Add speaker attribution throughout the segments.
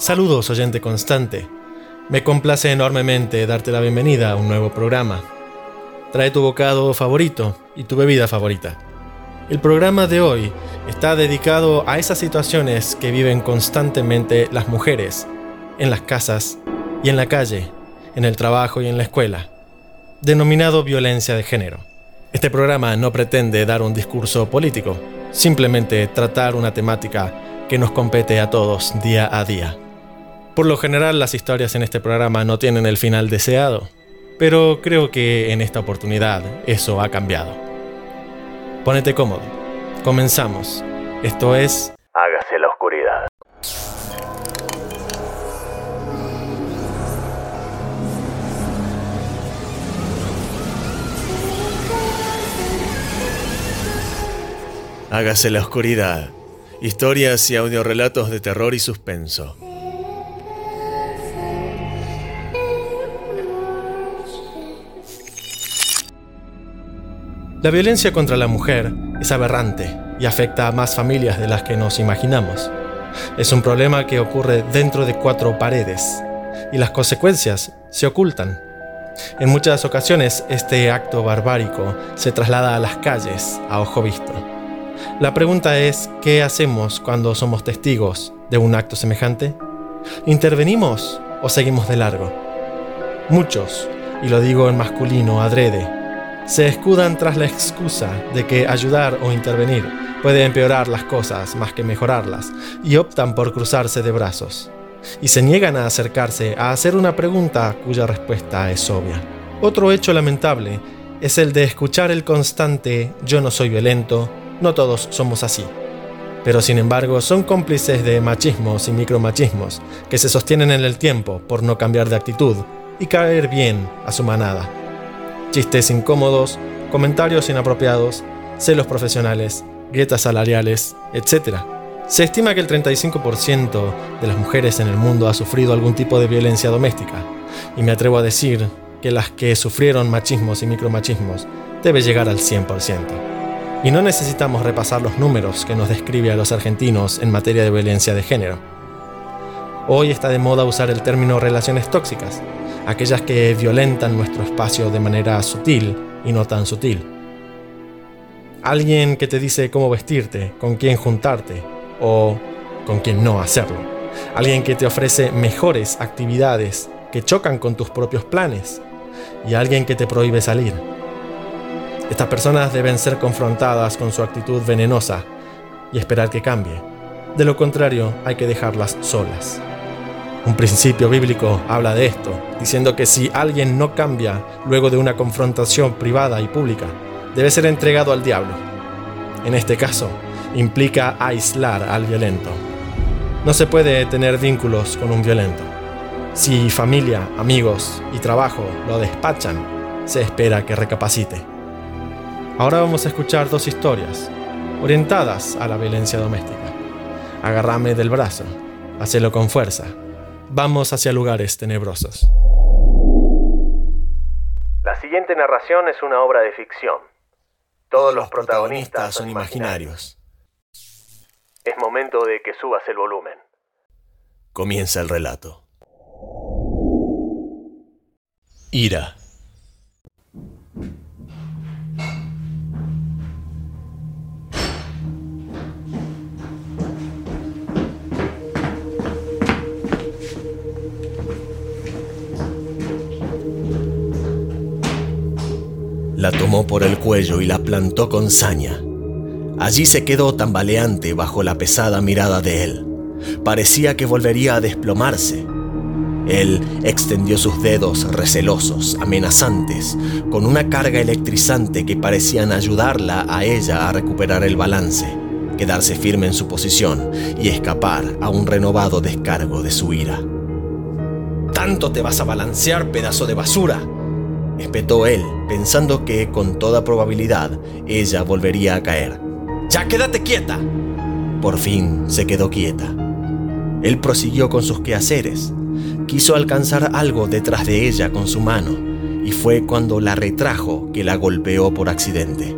Speaker 1: Saludos, oyente constante. Me complace enormemente darte la bienvenida a un nuevo programa. Trae tu bocado favorito y tu bebida favorita. El programa de hoy está dedicado a esas situaciones que viven constantemente las mujeres, en las casas y en la calle, en el trabajo y en la escuela, denominado violencia de género. Este programa no pretende dar un discurso político, simplemente tratar una temática que nos compete a todos día a día. Por lo general las historias en este programa no tienen el final deseado, pero creo que en esta oportunidad eso ha cambiado. Ponete cómodo. Comenzamos. Esto es...
Speaker 2: Hágase la oscuridad.
Speaker 1: Hágase la oscuridad. Historias y audiorelatos de terror y suspenso. La violencia contra la mujer es aberrante y afecta a más familias de las que nos imaginamos. Es un problema que ocurre dentro de cuatro paredes y las consecuencias se ocultan. En muchas ocasiones este acto barbárico se traslada a las calles a ojo visto. La pregunta es, ¿qué hacemos cuando somos testigos de un acto semejante? ¿Intervenimos o seguimos de largo? Muchos, y lo digo en masculino adrede, se escudan tras la excusa de que ayudar o intervenir puede empeorar las cosas más que mejorarlas y optan por cruzarse de brazos. Y se niegan a acercarse a hacer una pregunta cuya respuesta es obvia. Otro hecho lamentable es el de escuchar el constante yo no soy violento, no todos somos así. Pero sin embargo son cómplices de machismos y micromachismos que se sostienen en el tiempo por no cambiar de actitud y caer bien a su manada chistes incómodos, comentarios inapropiados, celos profesionales, grietas salariales, etc. Se estima que el 35% de las mujeres en el mundo ha sufrido algún tipo de violencia doméstica, y me atrevo a decir que las que sufrieron machismos y micromachismos debe llegar al 100%. Y no necesitamos repasar los números que nos describe a los argentinos en materia de violencia de género. Hoy está de moda usar el término relaciones tóxicas, aquellas que violentan nuestro espacio de manera sutil y no tan sutil. Alguien que te dice cómo vestirte, con quién juntarte o con quién no hacerlo. Alguien que te ofrece mejores actividades que chocan con tus propios planes y alguien que te prohíbe salir. Estas personas deben ser confrontadas con su actitud venenosa y esperar que cambie. De lo contrario, hay que dejarlas solas. Un principio bíblico habla de esto, diciendo que si alguien no cambia luego de una confrontación privada y pública, debe ser entregado al diablo. En este caso, implica aislar al violento. No se puede tener vínculos con un violento. Si familia, amigos y trabajo lo despachan, se espera que recapacite. Ahora vamos a escuchar dos historias orientadas a la violencia doméstica. Agárrame del brazo, hacelo con fuerza vamos hacia lugares tenebrosos.
Speaker 2: La siguiente narración es una obra de ficción. Todos los protagonistas son imaginarios. Es momento de que subas el volumen.
Speaker 1: Comienza el relato. Ira. La tomó por el cuello y la plantó con saña. Allí se quedó tambaleante bajo la pesada mirada de él. Parecía que volvería a desplomarse. Él extendió sus dedos recelosos, amenazantes, con una carga electrizante que parecían ayudarla a ella a recuperar el balance, quedarse firme en su posición y escapar a un renovado descargo de su ira. ¿Tanto te vas a balancear, pedazo de basura? Espetó él, pensando que con toda probabilidad ella volvería a caer. ¡Ya quédate quieta! Por fin se quedó quieta. Él prosiguió con sus quehaceres. Quiso alcanzar algo detrás de ella con su mano, y fue cuando la retrajo que la golpeó por accidente.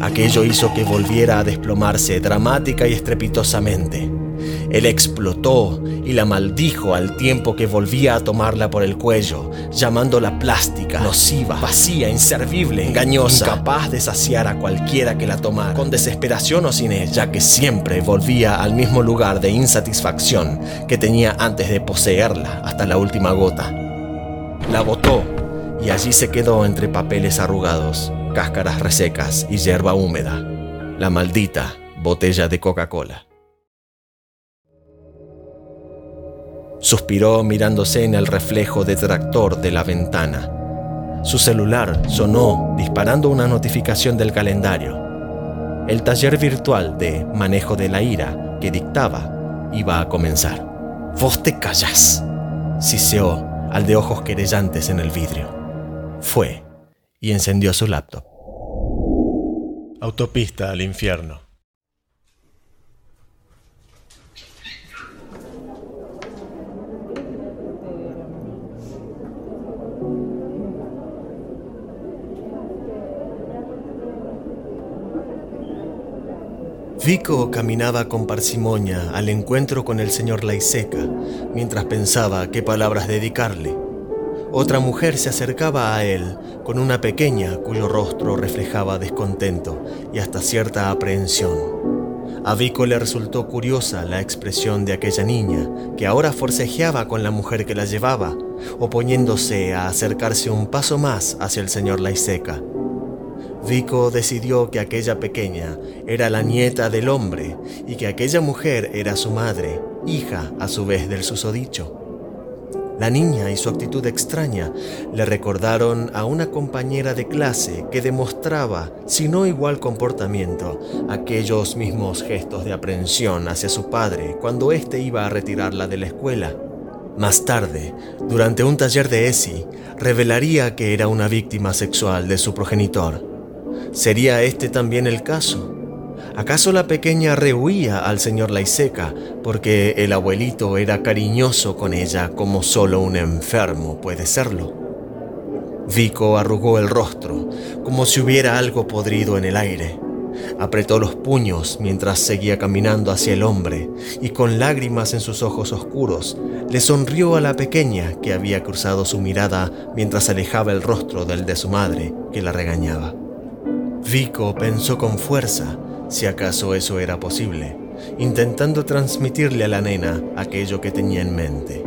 Speaker 1: Aquello hizo que volviera a desplomarse dramática y estrepitosamente.
Speaker 3: Él explotó y la maldijo al tiempo que volvía a tomarla por el cuello, llamándola plástica, nociva, vacía, inservible, engañosa, incapaz de saciar a cualquiera que la tomara, con desesperación o sin ella, que siempre volvía al mismo lugar de insatisfacción que tenía antes de poseerla hasta la última gota. La botó y allí se quedó entre papeles arrugados, cáscaras resecas y hierba húmeda, la maldita botella de Coca-Cola. Suspiró mirándose en el reflejo detractor de la ventana. Su celular sonó disparando una notificación del calendario. El taller virtual de manejo de la ira que dictaba iba a comenzar. Vos te callás, siseó al de ojos querellantes en el vidrio. Fue y encendió su laptop.
Speaker 1: Autopista al infierno.
Speaker 3: Vico caminaba con parsimonia al encuentro con el señor Laiseca, mientras pensaba qué palabras dedicarle. Otra mujer se acercaba a él con una pequeña cuyo rostro reflejaba descontento y hasta cierta aprehensión. A Vico le resultó curiosa la expresión de aquella niña, que ahora forcejeaba con la mujer que la llevaba, oponiéndose a acercarse un paso más hacia el señor Laiseca. Vico decidió que aquella pequeña era la nieta del hombre y que aquella mujer era su madre, hija a su vez del susodicho. La niña y su actitud extraña le recordaron a una compañera de clase que demostraba, si no igual comportamiento, aquellos mismos gestos de aprensión hacia su padre cuando éste iba a retirarla de la escuela. Más tarde, durante un taller de ESI, revelaría que era una víctima sexual de su progenitor ¿Sería este también el caso? ¿Acaso la pequeña rehuía al señor Laiseca porque el abuelito era cariñoso con ella como solo un enfermo puede serlo? Vico arrugó el rostro, como si hubiera algo podrido en el aire. Apretó los puños mientras seguía caminando hacia el hombre y con lágrimas en sus ojos oscuros le sonrió a la pequeña que había cruzado su mirada mientras alejaba el rostro del de su madre que la regañaba. Vico pensó con fuerza si acaso eso era posible, intentando transmitirle a la nena aquello que tenía en mente.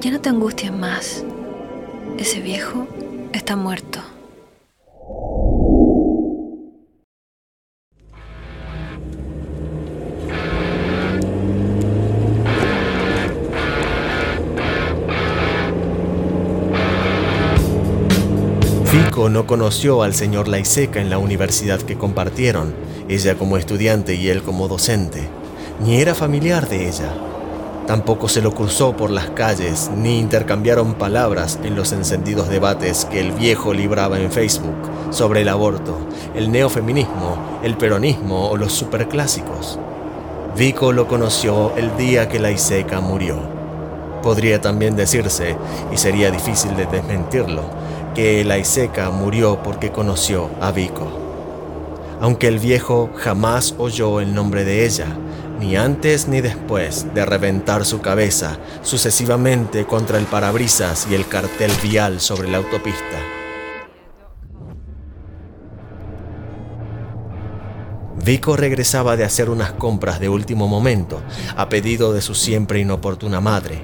Speaker 4: Ya no te angustias más. Ese viejo está muerto.
Speaker 3: Vico no conoció al señor Laiseca en la universidad que compartieron, ella como estudiante y él como docente, ni era familiar de ella. Tampoco se lo cruzó por las calles, ni intercambiaron palabras en los encendidos debates que el viejo libraba en Facebook sobre el aborto, el neofeminismo, el peronismo o los superclásicos. Vico lo conoció el día que Laiseca murió. Podría también decirse, y sería difícil de desmentirlo, que Laiseca murió porque conoció a Vico. Aunque el viejo jamás oyó el nombre de ella, ni antes ni después de reventar su cabeza sucesivamente contra el parabrisas y el cartel vial sobre la autopista. Vico regresaba de hacer unas compras de último momento, a pedido de su siempre inoportuna madre.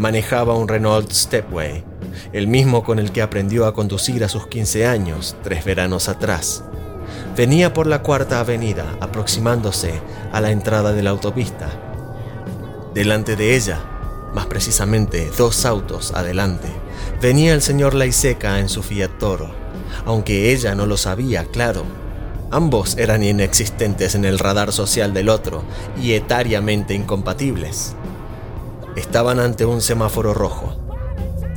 Speaker 3: Manejaba un Renault Stepway el mismo con el que aprendió a conducir a sus 15 años, tres veranos atrás. Venía por la cuarta avenida, aproximándose a la entrada de la autopista. Delante de ella, más precisamente dos autos adelante, venía el señor Laiseca en su Fiat Toro, aunque ella no lo sabía, claro. Ambos eran inexistentes en el radar social del otro y etariamente incompatibles. Estaban ante un semáforo rojo.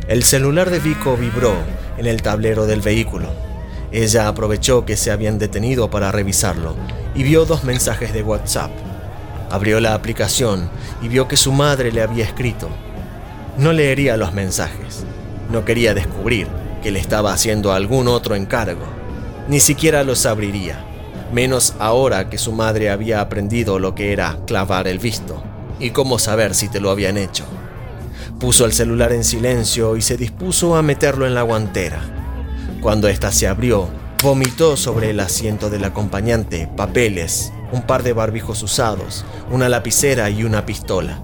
Speaker 3: El celular de Vico vibró en el tablero del vehículo. Ella aprovechó que se habían detenido para revisarlo y vio dos mensajes de WhatsApp. Abrió la aplicación y vio que su madre le había escrito. No leería los mensajes. No quería descubrir que le estaba haciendo algún otro encargo. Ni siquiera los abriría, menos ahora que su madre había aprendido lo que era clavar el visto. ¿Y cómo saber si te lo habían hecho? Puso el celular en silencio y se dispuso a meterlo en la guantera. Cuando ésta se abrió, vomitó sobre el asiento del acompañante papeles, un par de barbijos usados, una lapicera y una pistola.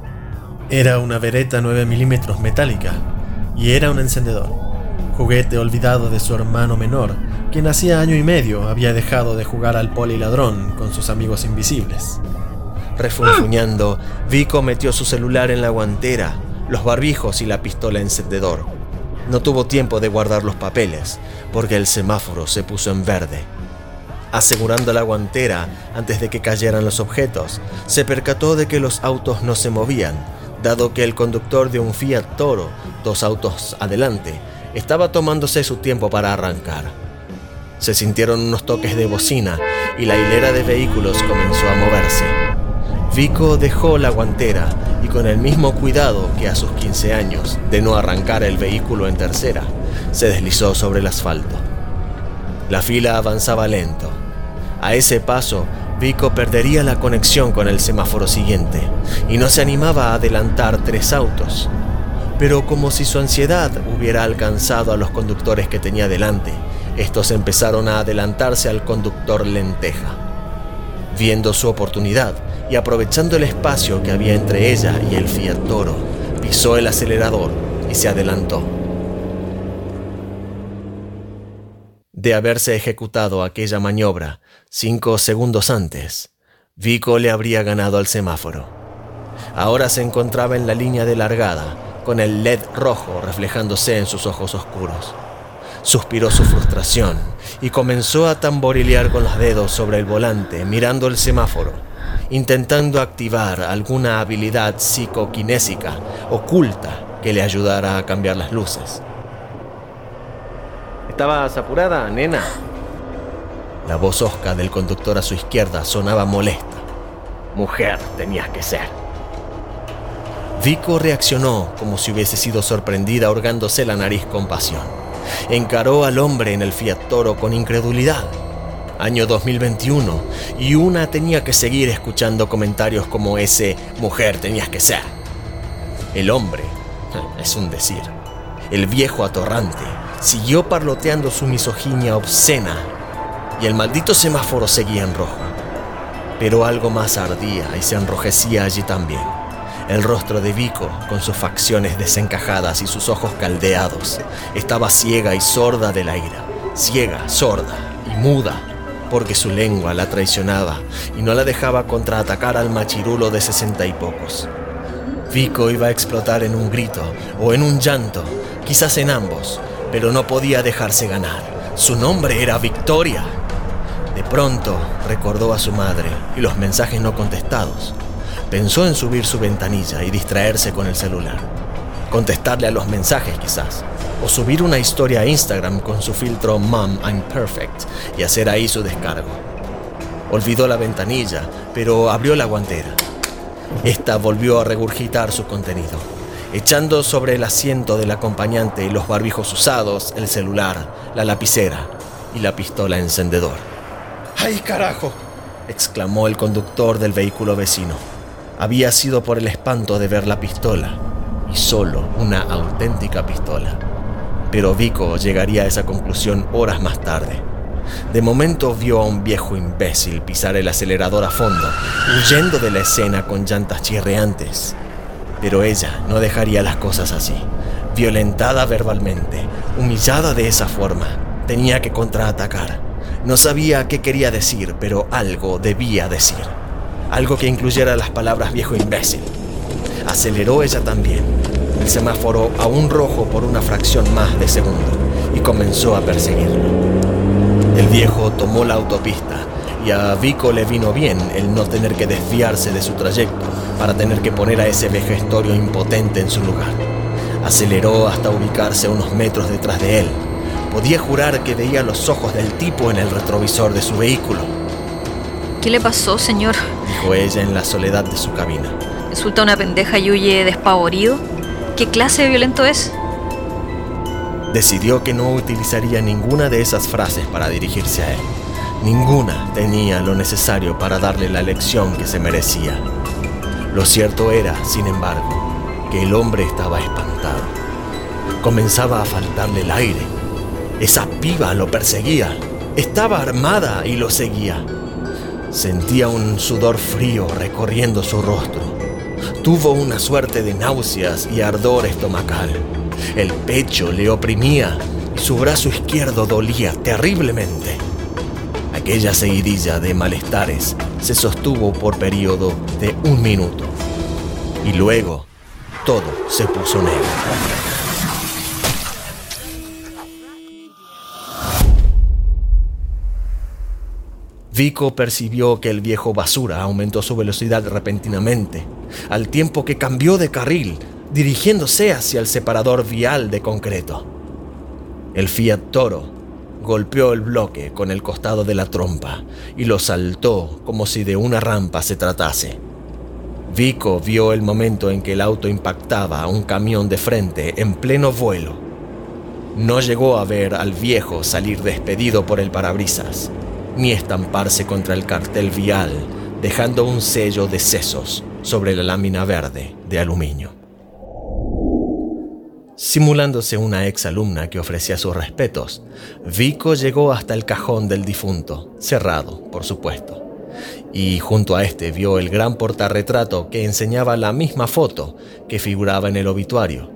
Speaker 1: Era una vereta 9 milímetros metálica y era un encendedor, juguete olvidado de su hermano menor, quien hacía año y medio había dejado de jugar al poliladrón con sus amigos invisibles.
Speaker 3: Refunfuñando, Vico metió su celular en la guantera, los barbijos y la pistola encendedor. No tuvo tiempo de guardar los papeles, porque el semáforo se puso en verde. Asegurando la guantera antes de que cayeran los objetos, se percató de que los autos no se movían, dado que el conductor de un Fiat Toro, dos autos adelante, estaba tomándose su tiempo para arrancar. Se sintieron unos toques de bocina y la hilera de vehículos comenzó a moverse. Vico dejó la guantera con el mismo cuidado que a sus 15 años de no arrancar el vehículo en tercera, se deslizó sobre el asfalto. La fila avanzaba lento. A ese paso, Vico perdería la conexión con el semáforo siguiente y no se animaba a adelantar tres autos. Pero como si su ansiedad hubiera alcanzado a los conductores que tenía delante, estos empezaron a adelantarse al conductor lenteja. Viendo su oportunidad, y aprovechando el espacio que había entre ella y el Fiat Toro, pisó el acelerador y se adelantó. De haberse ejecutado aquella maniobra cinco segundos antes, Vico le habría ganado al semáforo. Ahora se encontraba en la línea de largada, con el LED rojo reflejándose en sus ojos oscuros. Suspiró su frustración y comenzó a tamborilear con los dedos sobre el volante, mirando el semáforo intentando activar alguna habilidad psicoquinésica oculta que le ayudara a cambiar las luces. ¿Estabas apurada, nena? La voz hosca del conductor a su izquierda sonaba molesta. Mujer tenías que ser. Vico reaccionó como si hubiese sido sorprendida ahorgándose la nariz con pasión. Encaró al hombre en el Fiat Toro con incredulidad año 2021, y una tenía que seguir escuchando comentarios como ese mujer tenías que ser. El hombre, es un decir, el viejo atorrante, siguió parloteando su misoginia obscena y el maldito semáforo seguía en rojo. Pero algo más ardía y se enrojecía allí también. El rostro de Vico, con sus facciones desencajadas y sus ojos caldeados, estaba ciega y sorda de la ira, ciega, sorda y muda porque su lengua la traicionaba y no la dejaba contraatacar al machirulo de sesenta y pocos. Vico iba a explotar en un grito o en un llanto, quizás en ambos, pero no podía dejarse ganar. Su nombre era Victoria. De pronto recordó a su madre y los mensajes no contestados. Pensó en subir su ventanilla y distraerse con el celular. Contestarle a los mensajes quizás, o subir una historia a Instagram con su filtro Mom I'm Perfect y hacer ahí su descargo. Olvidó la ventanilla, pero abrió la guantera. Esta volvió a regurgitar su contenido, echando sobre el asiento del acompañante los barbijos usados, el celular, la lapicera y la pistola encendedor.
Speaker 1: ¡Ay, carajo!
Speaker 3: exclamó el conductor del vehículo vecino. Había sido por el espanto de ver la pistola, y solo una auténtica pistola pero Vico llegaría a esa conclusión horas más tarde. De momento vio a un viejo imbécil pisar el acelerador a fondo, huyendo de la escena con llantas chirreantes. Pero ella no dejaría las cosas así. Violentada verbalmente, humillada de esa forma, tenía que contraatacar. No sabía qué quería decir, pero algo debía decir. Algo que incluyera las palabras viejo imbécil. Aceleró ella también, el semáforo aún rojo por una fracción más de segundo y comenzó a perseguirlo. El viejo tomó la autopista y a Vico le vino bien el no tener que desviarse de su trayecto para tener que poner a ese vejestorio impotente en su lugar. Aceleró hasta ubicarse unos metros detrás de él. Podía jurar que veía los ojos del tipo en el retrovisor de su vehículo.
Speaker 4: ¿Qué le pasó, señor?
Speaker 3: Dijo ella en la soledad de su cabina.
Speaker 4: ¿Insulta a una pendeja y huye despavorido? ¿Qué clase de violento es?
Speaker 3: Decidió que no utilizaría ninguna de esas frases para dirigirse a él. Ninguna tenía lo necesario para darle la lección que se merecía. Lo cierto era, sin embargo, que el hombre estaba espantado. Comenzaba a faltarle el aire. Esa piba lo perseguía. Estaba armada y lo seguía. Sentía un sudor frío recorriendo su rostro. Tuvo una suerte de náuseas y ardor estomacal. El pecho le oprimía y su brazo izquierdo dolía terriblemente. Aquella seguidilla de malestares se sostuvo por periodo de un minuto. Y luego todo se puso negro. Vico percibió que el viejo basura aumentó su velocidad repentinamente, al tiempo que cambió de carril, dirigiéndose hacia el separador vial de concreto. El Fiat Toro golpeó el bloque con el costado de la trompa y lo saltó como si de una rampa se tratase. Vico vio el momento en que el auto impactaba a un camión de frente en pleno vuelo. No llegó a ver al viejo salir despedido por el parabrisas, ni estamparse contra el cartel vial, dejando un sello de sesos sobre la lámina verde de aluminio. Simulándose una ex alumna que ofrecía sus respetos, Vico llegó hasta el cajón del difunto, cerrado, por supuesto. Y junto a este vio el gran portarretrato que enseñaba la misma foto que figuraba en el obituario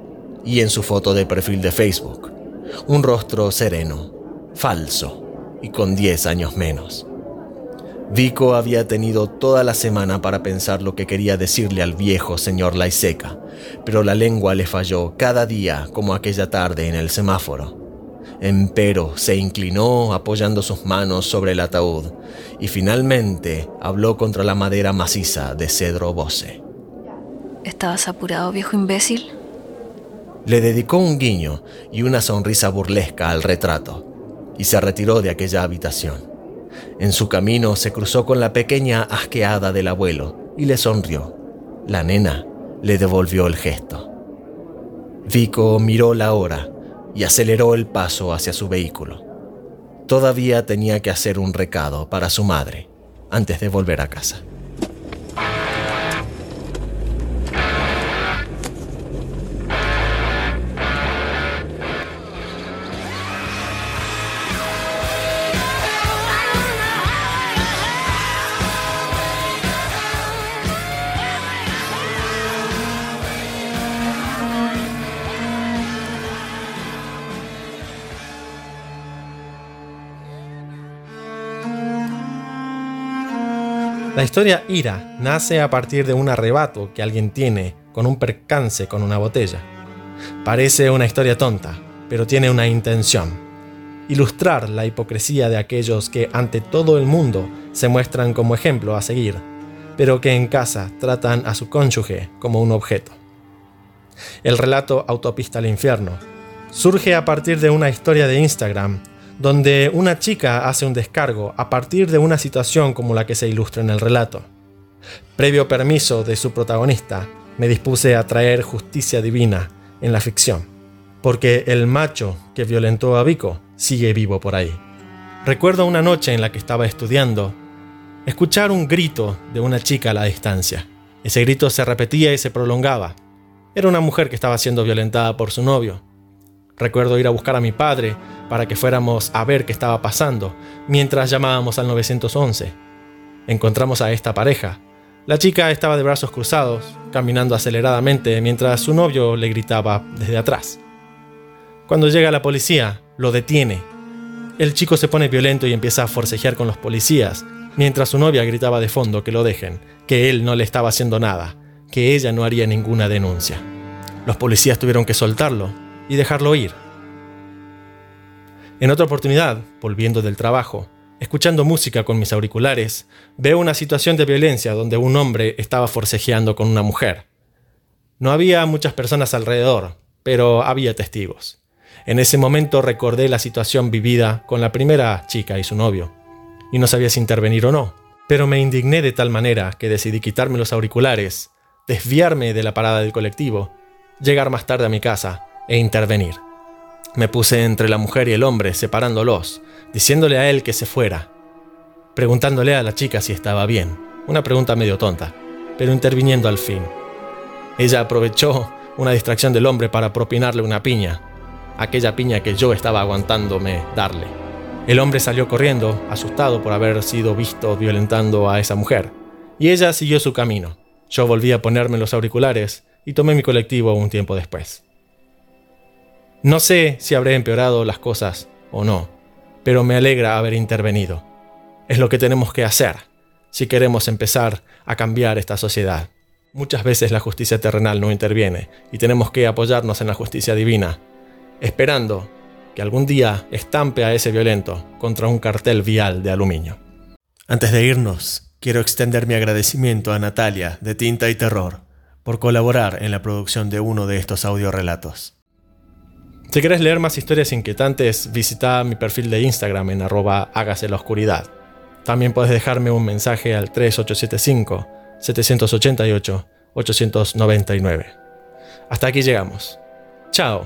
Speaker 3: y en su foto de perfil de Facebook. Un rostro sereno, falso y con 10 años menos. Vico había tenido toda la semana para pensar lo que quería decirle al viejo señor Laiseca, pero la lengua le falló cada día como aquella tarde en el semáforo. Empero se inclinó apoyando sus manos sobre el ataúd y finalmente habló contra la madera maciza de cedro bose.
Speaker 4: ¿Estabas apurado, viejo imbécil?
Speaker 3: Le dedicó un guiño y una sonrisa burlesca al retrato y se retiró de aquella habitación. En su camino se cruzó con la pequeña asqueada del abuelo y le sonrió. La nena le devolvió el gesto. Vico miró la hora y aceleró el paso hacia su vehículo. Todavía tenía que hacer un recado para su madre antes de volver a casa.
Speaker 1: La historia Ira nace a partir de un arrebato que alguien tiene con un percance con una botella. Parece una historia tonta, pero tiene una intención. Ilustrar la hipocresía de aquellos que ante todo el mundo se muestran como ejemplo a seguir, pero que en casa tratan a su cónyuge como un objeto. El relato Autopista al Infierno surge a partir de una historia de Instagram donde una chica hace un descargo a partir de una situación como la que se ilustra en el relato. Previo permiso de su protagonista, me dispuse a traer justicia divina en la ficción, porque el macho que violentó a Vico sigue vivo por ahí. Recuerdo una noche en la que estaba estudiando, escuchar un grito de una chica a la distancia. Ese grito se repetía y se prolongaba. Era una mujer que estaba siendo violentada por su novio. Recuerdo ir a buscar a mi padre para que fuéramos a ver qué estaba pasando, mientras llamábamos al 911. Encontramos a esta pareja. La chica estaba de brazos cruzados, caminando aceleradamente mientras su novio le gritaba desde atrás. Cuando llega la policía, lo detiene. El chico se pone violento y empieza a forcejear con los policías, mientras su novia gritaba de fondo que lo dejen, que él no le estaba haciendo nada, que ella no haría ninguna denuncia. Los policías tuvieron que soltarlo y dejarlo ir. En otra oportunidad, volviendo del trabajo, escuchando música con mis auriculares, veo una situación de violencia donde un hombre estaba forcejeando con una mujer. No había muchas personas alrededor, pero había testigos. En ese momento recordé la situación vivida con la primera chica y su novio, y no sabía si intervenir o no, pero me indigné de tal manera que decidí quitarme los auriculares, desviarme de la parada del colectivo, llegar más tarde a mi casa e intervenir. Me puse entre la mujer y el hombre, separándolos, diciéndole a él que se fuera, preguntándole a la chica si estaba bien, una pregunta medio tonta. pero interviniendo al fin. Ella aprovechó una distracción del hombre para propinarle una piña, aquella piña que yo estaba aguantándome darle. El hombre salió corriendo, asustado por haber sido visto violentando a esa mujer, y ella siguió su camino. Yo volví a ponerme los auriculares y tomé mi colectivo un tiempo después. No sé si habré empeorado las cosas o no, pero me alegra haber intervenido. Es lo que tenemos que hacer si queremos empezar a cambiar esta sociedad. Muchas veces la justicia terrenal no interviene y tenemos que apoyarnos en la justicia divina, esperando que algún día estampe a ese violento contra un cartel vial de aluminio.
Speaker 3: Antes de irnos, quiero extender mi agradecimiento a Natalia de Tinta y Terror por colaborar en la producción de uno de estos audiorelatos.
Speaker 1: Si querés leer más historias inquietantes, visita mi perfil de Instagram en arroba hágase la oscuridad. También puedes dejarme un mensaje al 3875-788-899. Hasta aquí llegamos. Chao.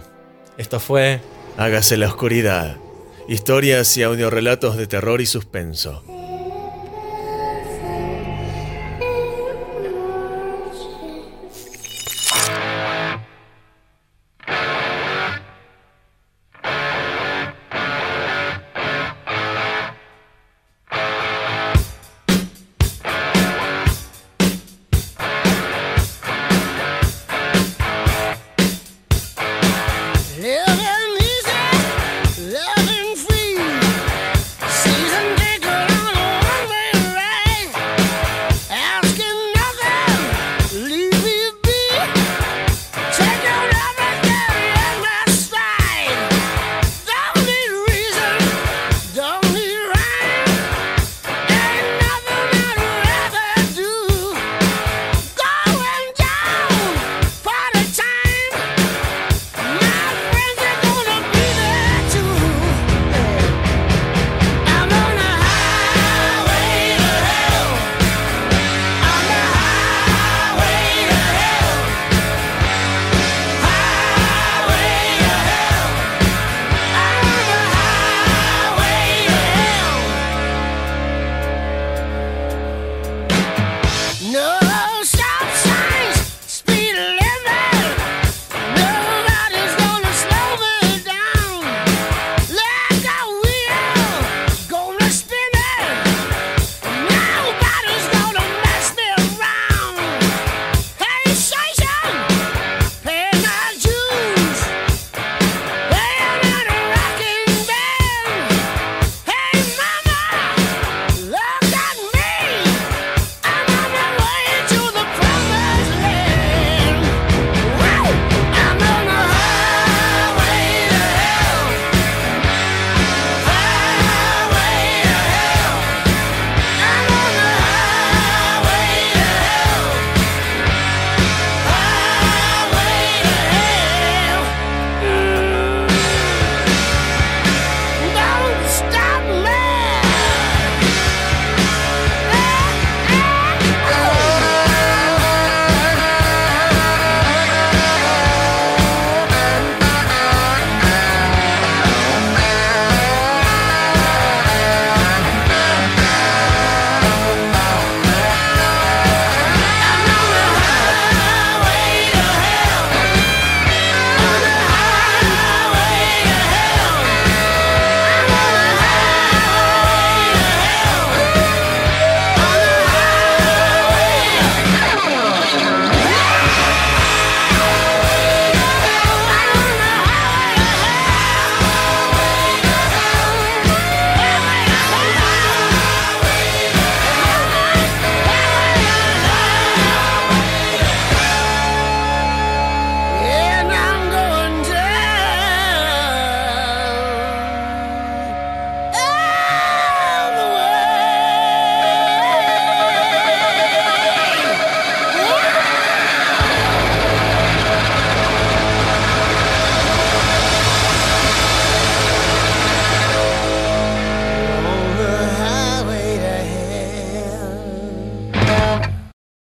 Speaker 1: Esto fue
Speaker 3: Hágase la oscuridad. Historias y audiorelatos de terror y suspenso.